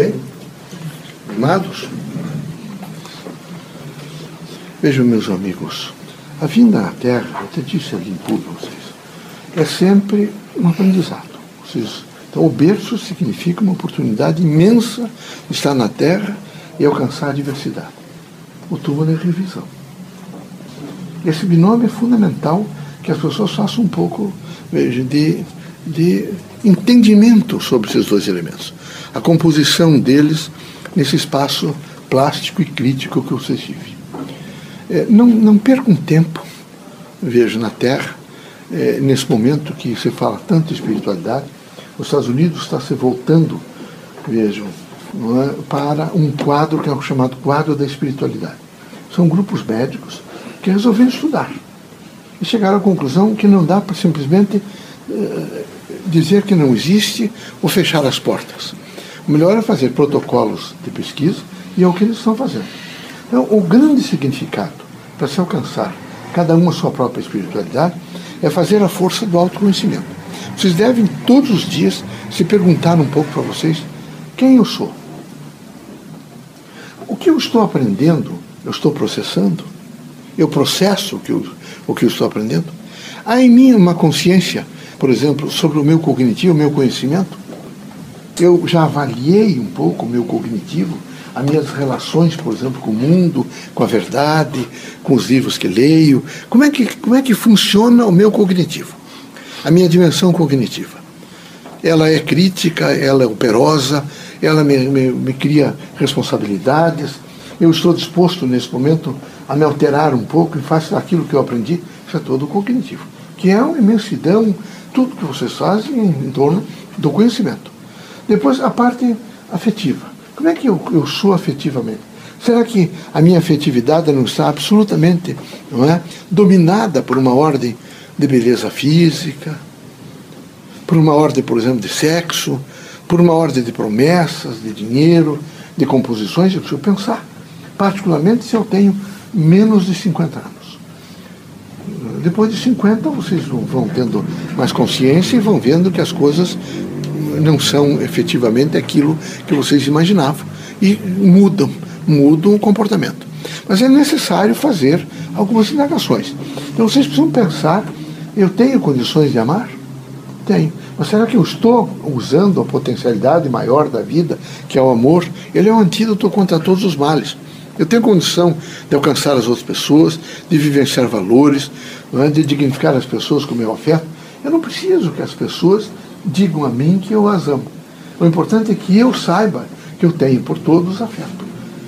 bem? Amados? Vejam, meus amigos, a vinda à Terra, eu até disse ali em público vocês, é sempre um aprendizado. Vocês, então, o berço significa uma oportunidade imensa de estar na Terra e alcançar a diversidade. O túmulo é revisão. Esse binômio é fundamental que as pessoas façam um pouco de, de entendimento sobre esses dois elementos. A composição deles nesse espaço plástico e crítico que vocês vivem. É, não, não percam tempo, vejo, na Terra, é, nesse momento que se fala tanto de espiritualidade. Os Estados Unidos está se voltando, vejam, é, para um quadro que é o chamado quadro da espiritualidade. São grupos médicos que resolveram estudar e chegaram à conclusão que não dá para simplesmente dizer que não existe ou fechar as portas. O melhor é fazer protocolos de pesquisa e é o que eles estão fazendo. Então, o grande significado para se alcançar cada um a sua própria espiritualidade é fazer a força do autoconhecimento. Vocês devem todos os dias se perguntar um pouco para vocês quem eu sou. O que eu estou aprendendo, eu estou processando? Eu processo o que eu, o que eu estou aprendendo? Há em mim uma consciência, por exemplo, sobre o meu cognitivo, o meu conhecimento? Eu já avaliei um pouco o meu cognitivo, as minhas relações, por exemplo, com o mundo, com a verdade, com os livros que leio. Como é que, como é que funciona o meu cognitivo? A minha dimensão cognitiva. Ela é crítica, ela é operosa, ela me, me, me cria responsabilidades. Eu estou disposto, nesse momento, a me alterar um pouco e faço aquilo que eu aprendi. Isso é todo cognitivo, que é uma imensidão, tudo que vocês fazem em torno do conhecimento. Depois, a parte afetiva. Como é que eu, eu sou afetivamente? Será que a minha afetividade não está absolutamente não é, dominada por uma ordem de beleza física, por uma ordem, por exemplo, de sexo, por uma ordem de promessas, de dinheiro, de composições? Eu preciso pensar, particularmente se eu tenho menos de 50 anos. Depois de 50, vocês vão tendo mais consciência e vão vendo que as coisas não são efetivamente aquilo que vocês imaginavam e mudam, mudam o comportamento. Mas é necessário fazer algumas indagações. Então vocês precisam pensar: eu tenho condições de amar? Tenho. Mas será que eu estou usando a potencialidade maior da vida, que é o amor? Ele é um antídoto contra todos os males. Eu tenho condição de alcançar as outras pessoas, de vivenciar valores, é? de dignificar as pessoas com o meu afeto. Eu não preciso que as pessoas digam a mim que eu as amo. O importante é que eu saiba que eu tenho por todos afeto.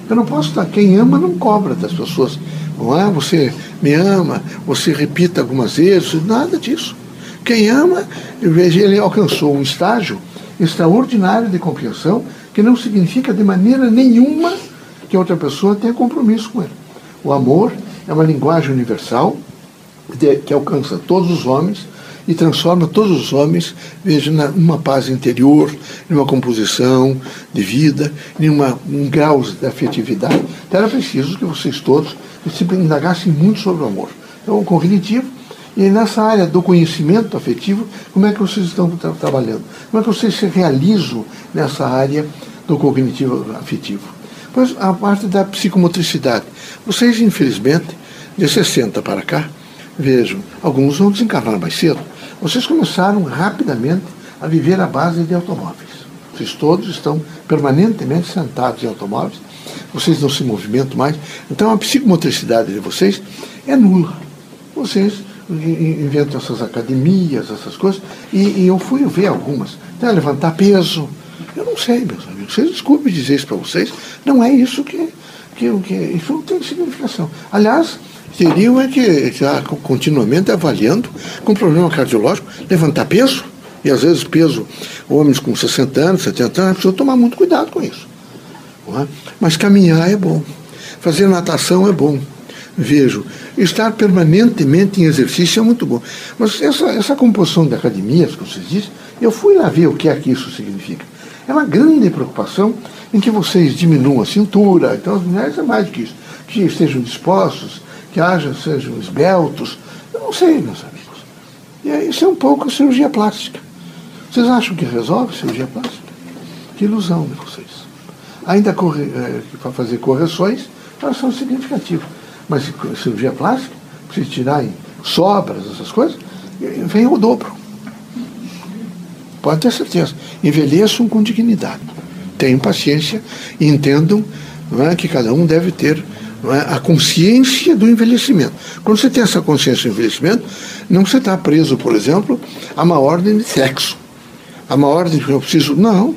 Eu não posso estar. Quem ama não cobra das pessoas. Não é? Você me ama, você repita algumas vezes, nada disso. Quem ama, ele alcançou um estágio extraordinário de compreensão que não significa de maneira nenhuma que outra pessoa tenha compromisso com ele. O amor é uma linguagem universal que alcança todos os homens e transforma todos os homens, veja, numa paz interior, numa composição de vida, em um grau de afetividade. Então era preciso que vocês todos se indagassem muito sobre o amor. Então, o cognitivo, e nessa área do conhecimento afetivo, como é que vocês estão tra trabalhando? Como é que vocês se realizam nessa área do cognitivo afetivo? Pois a parte da psicomotricidade. Vocês, infelizmente, de 60 para cá, vejam, alguns vão desencarnar mais cedo, vocês começaram rapidamente a viver à base de automóveis. Vocês todos estão permanentemente sentados em automóveis, vocês não se movimentam mais. Então a psicomotricidade de vocês é nula. Vocês inventam essas academias, essas coisas, e, e eu fui ver algumas. Então, levantar peso. Eu não sei, meus amigos. Vocês desculpem dizer isso para vocês. Não é isso que, que, que. Isso não tem significação. Aliás, teriam é que estar continuamente avaliando com problema cardiológico, levantar peso, e às vezes peso, homens com 60 anos, 70 anos, precisa tomar muito cuidado com isso. É? Mas caminhar é bom, fazer natação é bom. Vejo, estar permanentemente em exercício é muito bom. Mas essa, essa composição de academias que vocês dizem, eu fui lá ver o que é que isso significa. É uma grande preocupação em que vocês diminuam a cintura, então as mulheres é mais do que isso, que estejam dispostos que haja, sejam esbeltos. Eu não sei, meus amigos. E isso é um pouco cirurgia plástica. Vocês acham que resolve cirurgia plástica? Que ilusão de vocês. ainda corre, é, para fazer correções, elas são significativas. Mas cirurgia plástica, precisa tirar em sobras, essas coisas, vem o dobro. Pode ter certeza. Envelheçam com dignidade. Tenham paciência e entendam é, que cada um deve ter é, a consciência do envelhecimento. Quando você tem essa consciência do envelhecimento, não você está preso, por exemplo, a uma ordem de sexo. A uma ordem que eu preciso. Não.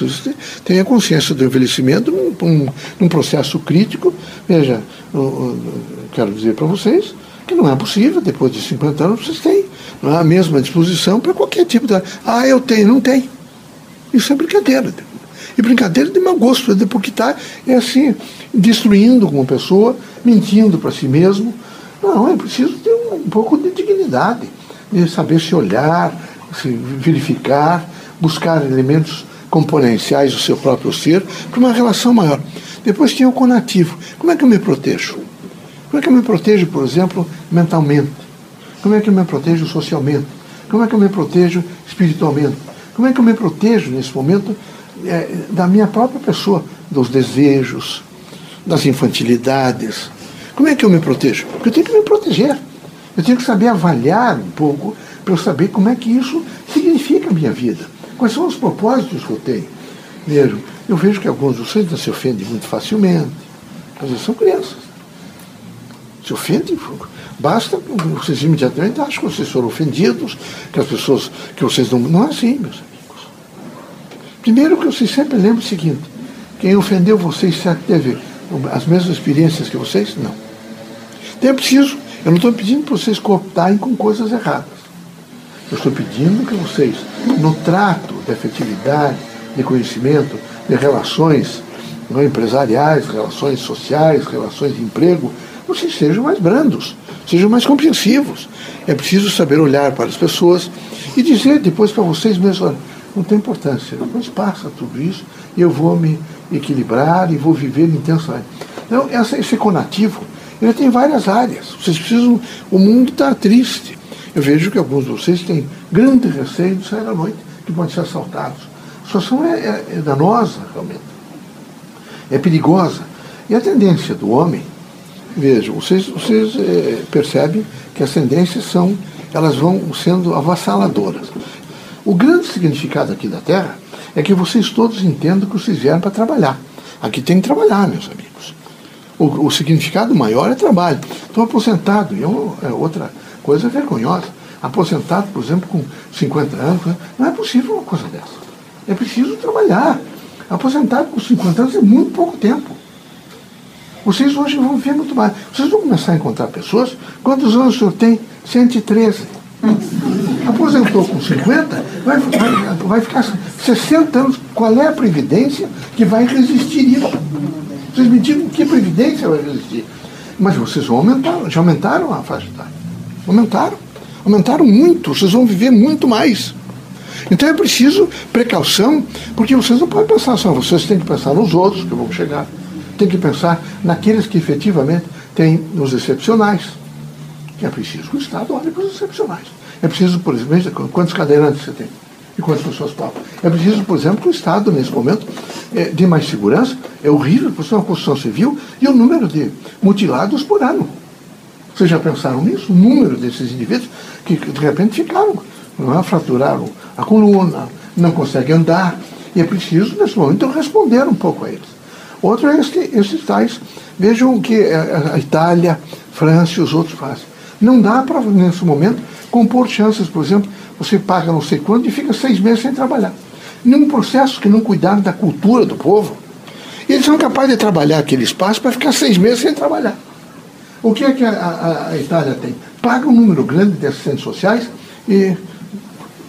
Você tem a consciência do envelhecimento num, num, num processo crítico. Veja, eu, eu quero dizer para vocês que não é possível, depois de 50 anos, vocês têm a mesma disposição para qualquer tipo de. Ah, eu tenho, não tem. Isso é brincadeira. E brincadeira de mau gosto, porque está é assim, destruindo como pessoa, mentindo para si mesmo. Não, é preciso ter um, um pouco de dignidade, de saber se olhar, se verificar, buscar elementos componenciais do seu próprio ser para uma relação maior. Depois tem o conativo. Como é que eu me protejo? Como é que eu me protejo, por exemplo, mentalmente? Como é que eu me protejo socialmente? Como é que eu me protejo espiritualmente? Como é que eu me protejo nesse momento é, da minha própria pessoa, dos desejos, das infantilidades. Como é que eu me protejo? Porque eu tenho que me proteger. Eu tenho que saber avaliar um pouco para eu saber como é que isso significa a minha vida. Quais são os propósitos que eu tenho. Vejo, eu vejo que alguns de vocês se ofendem muito facilmente. Às vezes são crianças. Se ofendem, basta vocês imediatamente acham que vocês foram ofendidos, que as pessoas, que vocês não. Não é assim, meus amigos. Primeiro que vocês sempre lembrem o seguinte, quem ofendeu vocês será que teve as mesmas experiências que vocês? Não. Então é preciso, eu não estou pedindo para vocês cooptarem com coisas erradas. Eu estou pedindo que vocês, no trato de efetividade, de conhecimento, de relações não, empresariais, relações sociais, relações de emprego, vocês sejam mais brandos, sejam mais compreensivos. É preciso saber olhar para as pessoas e dizer depois para vocês mesmos, não tem importância. Depois passa tudo isso e eu vou me equilibrar e vou viver intensamente. Então, essa, esse conativo, ele tem várias áreas. Vocês precisam. O mundo está triste. Eu vejo que alguns de vocês têm grande receio de sair à noite, que podem ser assaltados. A situação é, é, é danosa, realmente. É perigosa. E a tendência do homem, vejam, vocês, vocês é, percebem que as tendências são, elas vão sendo avassaladoras. O grande significado aqui da Terra é que vocês todos entendam que vocês vieram para trabalhar. Aqui tem que trabalhar, meus amigos. O, o significado maior é trabalho. Estou aposentado, e é, é outra coisa vergonhosa. Aposentado, por exemplo, com 50 anos, né? não é possível uma coisa dessa. É preciso trabalhar. Aposentado com 50 anos é muito pouco tempo. Vocês hoje vão ver muito mais. Vocês vão começar a encontrar pessoas. Quantos anos o senhor tem? 113. Aposentou com 50, vai, vai, vai ficar 60 anos. Qual é a previdência que vai resistir isso? Vocês me digam que previdência vai resistir. Mas vocês vão aumentar, já aumentaram a faixa etária. Aumentaram. Aumentaram muito, vocês vão viver muito mais. Então é preciso precaução, porque vocês não podem pensar só, vocês têm que pensar nos outros que vão chegar. Tem que pensar naqueles que efetivamente têm os excepcionais. É preciso que o Estado olhe para os excepcionais. É preciso, por exemplo, quantos cadeirantes você tem? E quantas pessoas topam? É preciso, por exemplo, que o Estado, nesse momento, é, dê mais segurança. É horrível, por ser uma construção civil, e o número de mutilados por ano. Vocês já pensaram nisso? O número desses indivíduos que, de repente, ficaram, não é? fraturaram a coluna, não conseguem andar. E é preciso, nesse momento, responder um pouco a eles. Outro é este, esses tais. Vejam o que a Itália, França e os outros fazem. Não dá para, nesse momento, compor chances, por exemplo, você paga não sei quanto e fica seis meses sem trabalhar. Num processo que não cuidar da cultura do povo, eles são capazes de trabalhar aquele espaço para ficar seis meses sem trabalhar. O que é que a, a, a Itália tem? Paga um número grande de assistentes sociais e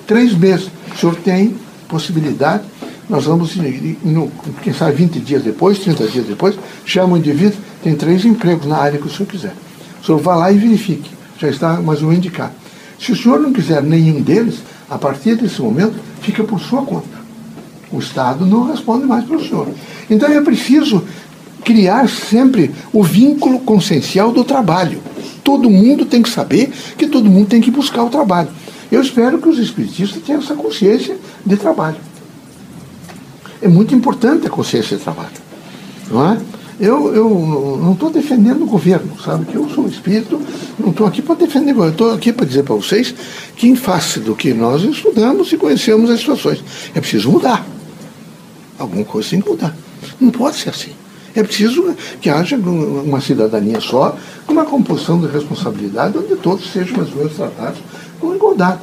três meses. O senhor tem possibilidade, nós vamos, no, quem sabe 20 dias depois, 30 dias depois, chama o indivíduo, tem três empregos na área que o senhor quiser. O senhor vá lá e verifique, já está mais um indicado. Se o senhor não quiser nenhum deles, a partir desse momento, fica por sua conta. O Estado não responde mais para o senhor. Então é preciso criar sempre o vínculo consciencial do trabalho. Todo mundo tem que saber que todo mundo tem que buscar o trabalho. Eu espero que os espiritistas tenham essa consciência de trabalho. É muito importante a consciência de trabalho. Não é? Eu, eu não estou defendendo o governo, sabe? Que eu sou espírito, não estou aqui para defender o governo, estou aqui para dizer para vocês que, em face do que nós estudamos e conhecemos as situações, é preciso mudar. Alguma coisa tem que mudar. Não pode ser assim. É preciso que haja uma cidadania só, uma composição de responsabilidade, onde todos sejam mais ou menos tratados com igualdade.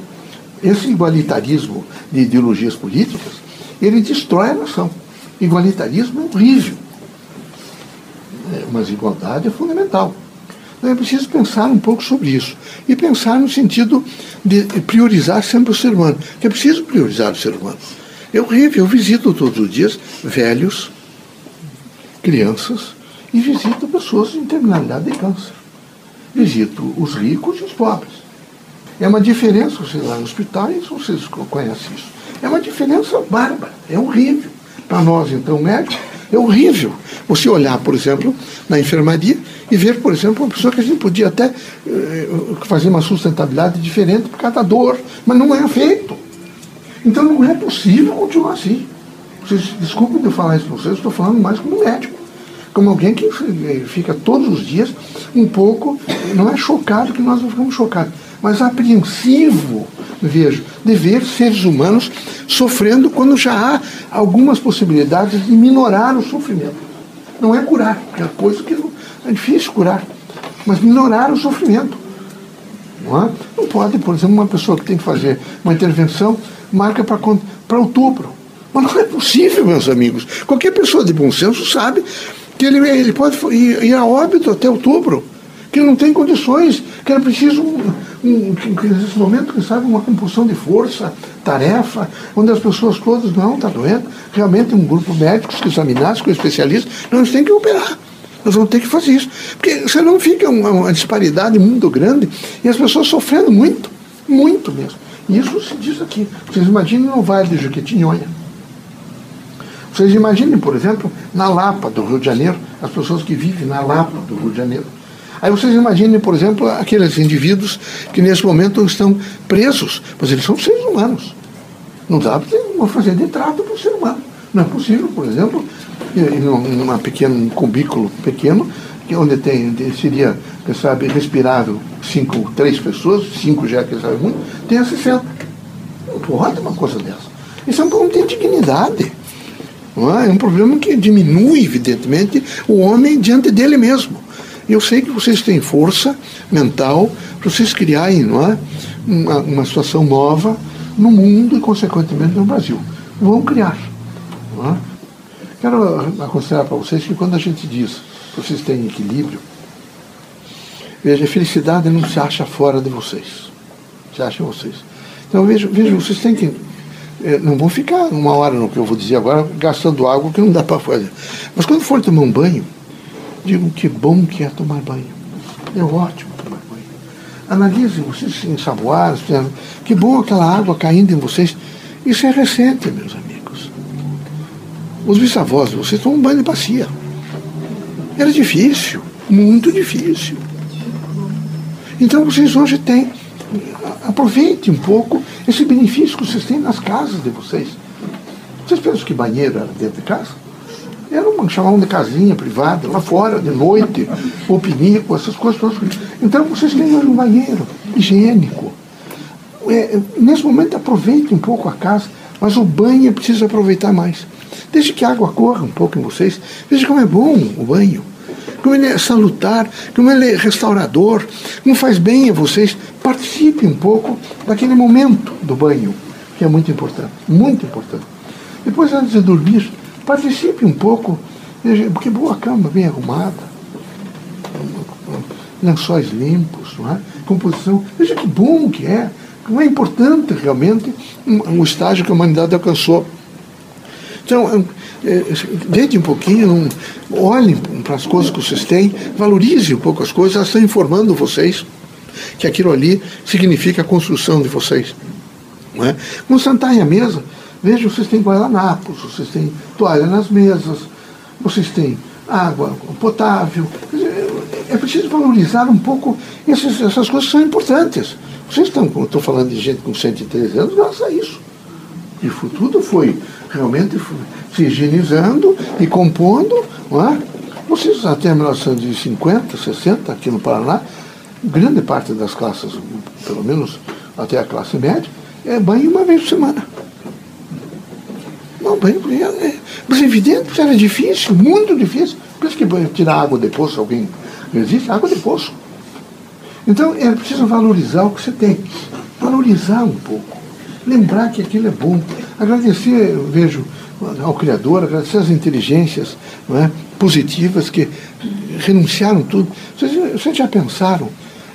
Esse igualitarismo de ideologias políticas, ele destrói a nação. Igualitarismo é horrível é, mas igualdade é fundamental. Então é preciso pensar um pouco sobre isso. E pensar no sentido de priorizar sempre o ser humano. Que é preciso priorizar o ser humano. Eu, eu visito todos os dias velhos, crianças, e visito pessoas em terminalidade de câncer. Visito os ricos e os pobres. É uma diferença, vocês lá no hospital, vocês conhecem isso. É uma diferença bárbara, é horrível. Para nós, então, médicos, é horrível você olhar, por exemplo, na enfermaria e ver, por exemplo, uma pessoa que a gente podia até eh, fazer uma sustentabilidade diferente por causa da dor, mas não é feito. Então não é possível continuar assim. Vocês, desculpem de falar isso para vocês, estou falando mais como médico. Como alguém que fica todos os dias um pouco, não é chocado que nós não ficamos chocados, mas apreensivo vejo, de ver seres humanos sofrendo quando já há algumas possibilidades de minorar o sofrimento. Não é curar, é coisa que é difícil curar, mas minorar o sofrimento. Não, é? não pode, por exemplo, uma pessoa que tem que fazer uma intervenção marca para outubro. Mas não é possível, meus amigos. Qualquer pessoa de bom senso sabe que ele, ele pode ir, ir a óbito até outubro, que não tem condições, que era preciso um, nesse momento, quem sabe, uma compulsão de força, tarefa, onde as pessoas todas, não, está doendo, realmente um grupo médico que examinasse com especialistas, nós temos que operar. Nós vamos ter que fazer isso. Porque senão fica uma, uma disparidade muito grande e as pessoas sofrendo muito, muito mesmo. E isso se diz aqui. Vocês imaginem no Vale de Jequitinhonha. Vocês imaginem, por exemplo, na Lapa do Rio de Janeiro, as pessoas que vivem na Lapa do Rio de Janeiro Aí vocês imaginem, por exemplo, aqueles indivíduos que nesse momento estão presos, mas eles são seres humanos. Não dá para fazer de trato para o ser humano. Não é possível, por exemplo, em um pequeno cubículo pequeno, que onde tem, seria, quem sabe, respirável cinco, três pessoas, cinco já que sabe muito, tem 60. Não pode uma coisa dessa. Isso é um problema de dignidade. É? é um problema que diminui, evidentemente, o homem diante dele mesmo. Eu sei que vocês têm força mental para vocês criarem não é? uma, uma situação nova no mundo e, consequentemente, no Brasil. Vão criar. É? Quero aconselhar para vocês que quando a gente diz que vocês têm equilíbrio, veja, a felicidade não se acha fora de vocês. Se acha em vocês. Então, veja, veja vocês têm que. Eh, não vão ficar uma hora no que eu vou dizer agora, gastando água que não dá para fazer. Mas quando for tomar um banho, Digo que bom que é tomar banho. É ótimo tomar banho. Analisem, vocês se ensaboaram, que bom aquela água caindo em vocês. Isso é recente, meus amigos. Os bisavós vocês tomam banho de bacia. Era difícil, muito difícil. Então vocês hoje têm. Aproveitem um pouco esse benefício que vocês têm nas casas de vocês. Vocês pensam que banheiro era dentro de casa? Era uma, chamavam de casinha privada, lá fora, de noite, ou pinico, essas coisas todas. Então vocês têm um banheiro higiênico. É, nesse momento aproveite um pouco a casa, mas o banho preciso aproveitar mais. Deixe que a água corra um pouco em vocês. Veja como é bom o banho. Como ele é salutar, como ele é restaurador, como faz bem a vocês. Participe um pouco daquele momento do banho, que é muito importante. Muito importante. Depois, antes de dormir, Participe um pouco, porque boa cama, bem arrumada, lençóis limpos, não é? composição. Veja que bom que é, como é importante realmente o estágio que a humanidade alcançou. Então, deite um pouquinho, olhem para as coisas que vocês têm, valorizem um pouco as coisas, elas estão informando vocês que aquilo ali significa a construção de vocês. Não é? Quando sentarem à mesa, Veja, vocês têm guardanapos, vocês têm toalha nas mesas, vocês têm água potável. É preciso valorizar um pouco essas, essas coisas que são importantes. Vocês estão, estou falando de gente com 113 anos, graças a isso. E tudo foi realmente se higienizando e compondo. Não é? Vocês até 1950, 60, aqui no Paraná, grande parte das classes, pelo menos até a classe média, é banho uma vez por semana. Banho, é, mas é evidente, era difícil, muito difícil. Por isso que tirar água de poço, alguém existe água de poço. Então é preciso valorizar o que você tem. Valorizar um pouco. Lembrar que aquilo é bom. Agradecer, vejo, ao Criador, agradecer as inteligências não é, positivas que renunciaram tudo. Vocês, vocês já pensaram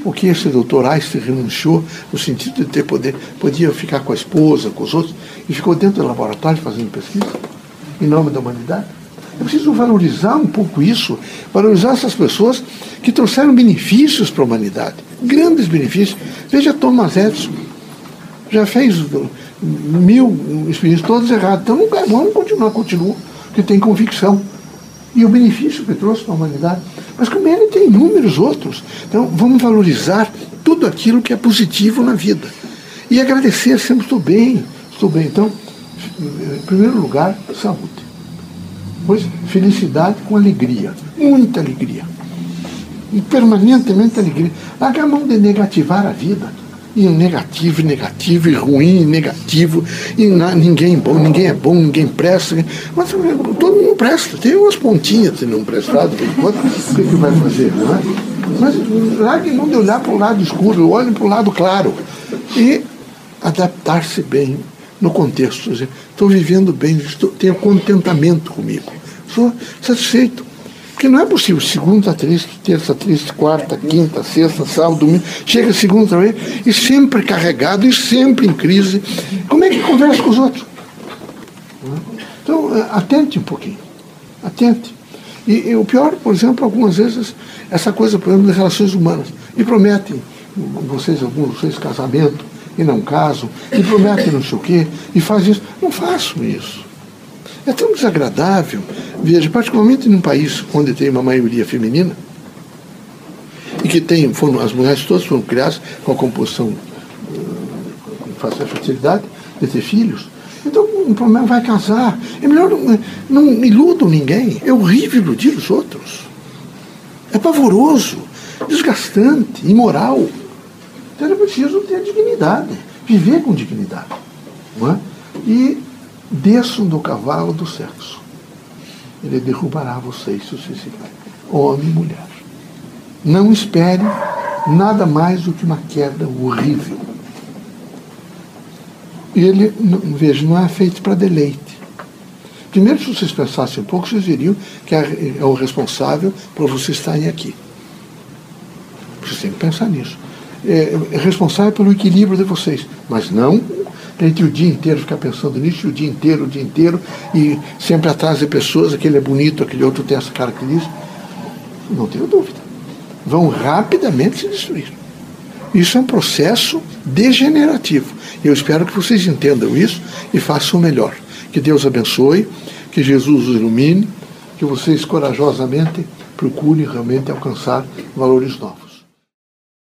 o que esse doutor Einstein renunciou no sentido de ter poder, podia ficar com a esposa, com os outros, e ficou dentro do laboratório fazendo pesquisa, em nome da humanidade? É preciso valorizar um pouco isso, valorizar essas pessoas que trouxeram benefícios para a humanidade, grandes benefícios. Veja Thomas Edison, já fez mil experiências todas erradas, então não bom continuar, continua, porque tem convicção. E o benefício que trouxe para a humanidade. Mas como ele tem inúmeros outros. Então vamos valorizar tudo aquilo que é positivo na vida. E agradecer sempre, estou bem, estou bem. Então, em primeiro lugar, saúde. Pois felicidade com alegria, muita alegria. E permanentemente alegria. Larga a mão de negativar a vida. E negativo, negativo, e ruim, e negativo, e na, ninguém é bom, ninguém é bom, ninguém presta. Mas todo mundo presta, tem umas pontinhas se não prestado, o que, que vai fazer, não é? Mas largue mão de olhar para o lado escuro, olhe para o lado claro. E adaptar-se bem no contexto. Estou vivendo bem, estou, tenho contentamento comigo. Sou satisfeito. Porque não é possível, segunda triste, terça triste, quarta, quinta, sexta, sábado, domingo, chega segunda vez e sempre carregado e sempre em crise. Como é que conversa com os outros? Então, é, atente um pouquinho. Atente. E, e, o pior, por exemplo, algumas vezes, essa coisa, por exemplo, de relações humanas. E prometem, vocês, alguns vocês, casamento, e não casam, e prometem não sei o quê, e fazem isso. Não façam isso. É tão desagradável. Veja, particularmente num país onde tem uma maioria feminina, e que tem, foram, as mulheres todas foram criadas com a composição com uh, a fertilidade, de ter filhos. Então o problema vai casar. É melhor não, não iludam ninguém. É horrível iludir os outros. É pavoroso, desgastante, imoral. Então é preciso ter dignidade, viver com dignidade. Não é? E desçam do cavalo do sexo. Ele derrubará vocês se vocês ficarem. Homem e mulher. Não espere nada mais do que uma queda horrível. Ele, veja, não é feito para deleite. Primeiro, se vocês pensassem um pouco, vocês diriam que é, é o responsável por vocês estarem aqui. Vocês têm que pensar nisso. É, é responsável pelo equilíbrio de vocês, mas não entre o dia inteiro ficar pensando nisso, o dia inteiro, o dia inteiro, e sempre atrás de pessoas, aquele é bonito, aquele outro tem essa característica. Não tenho dúvida. Vão rapidamente se destruir. Isso é um processo degenerativo. Eu espero que vocês entendam isso e façam o melhor. Que Deus abençoe, que Jesus os ilumine, que vocês corajosamente procurem realmente alcançar valores novos.